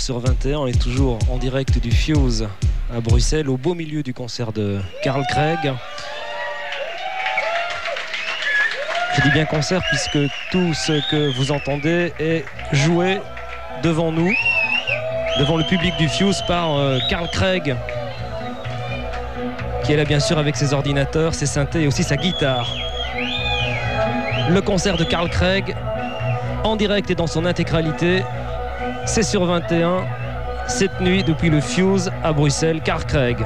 sur 21 et toujours en direct du Fuse à Bruxelles, au beau milieu du concert de Carl Craig. Je dis bien concert puisque tout ce que vous entendez est joué devant nous, devant le public du Fuse par euh, Carl Craig, qui est là bien sûr avec ses ordinateurs, ses synthés et aussi sa guitare. Le concert de Carl Craig en direct et dans son intégralité c'est sur 21, cette nuit depuis le Fuse à Bruxelles, Car Craig.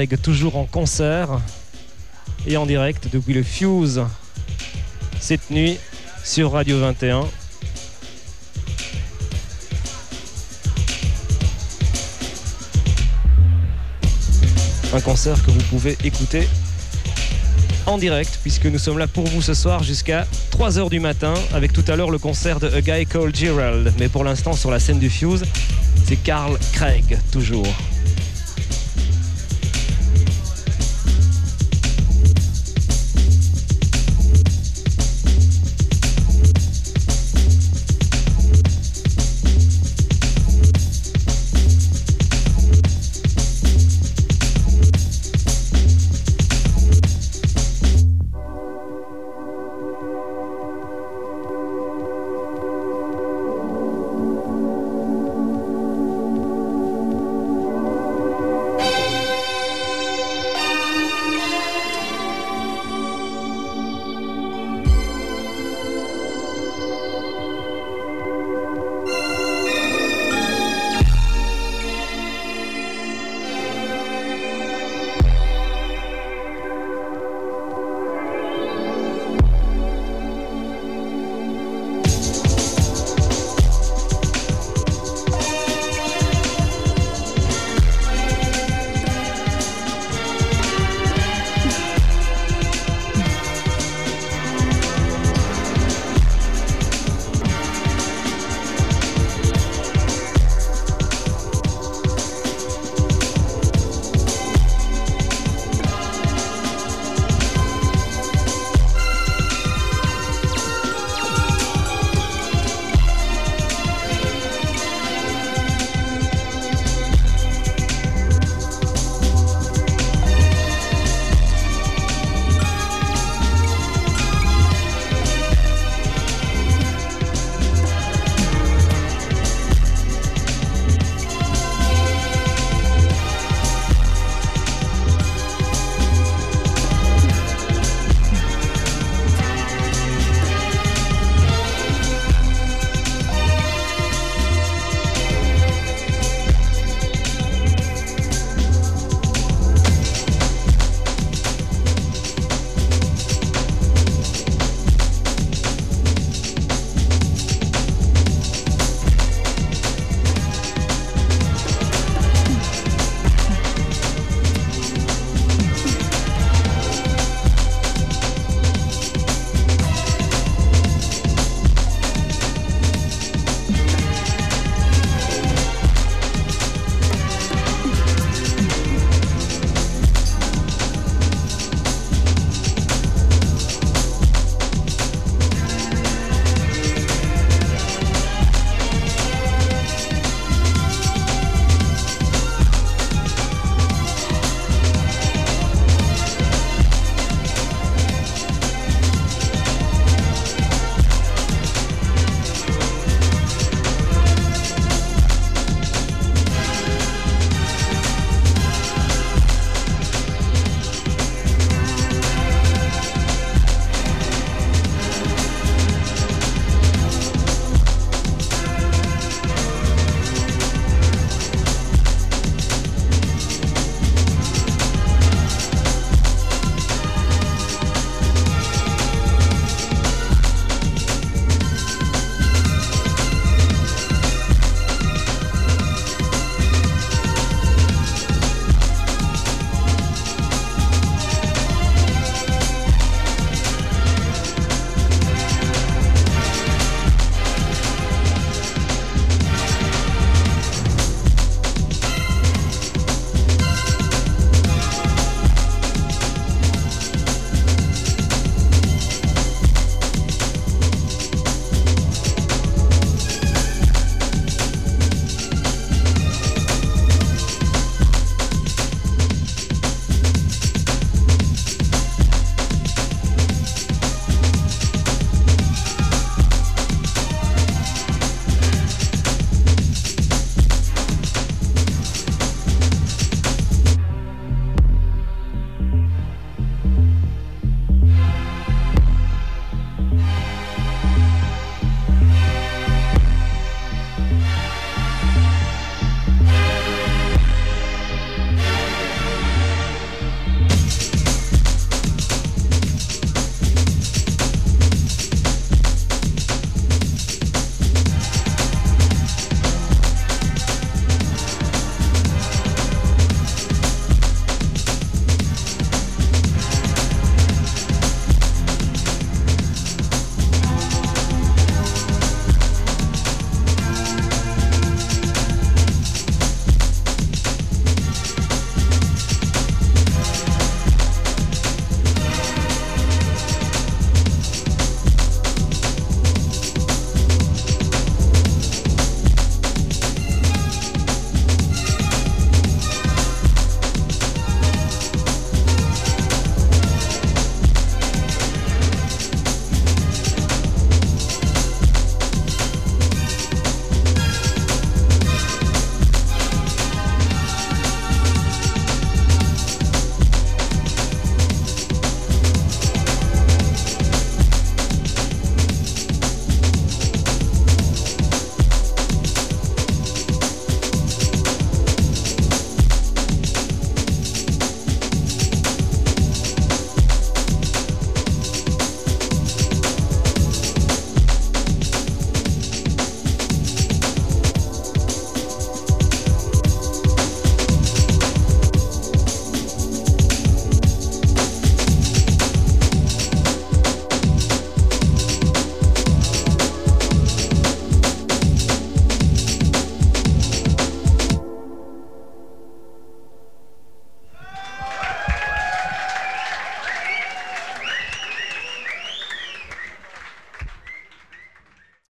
Toujours en concert et en direct depuis le Fuse cette nuit sur Radio 21. Un concert que vous pouvez écouter en direct puisque nous sommes là pour vous ce soir jusqu'à 3h du matin avec tout à l'heure le concert de A Guy Called Gerald. Mais pour l'instant sur la scène du Fuse, c'est Carl Craig toujours.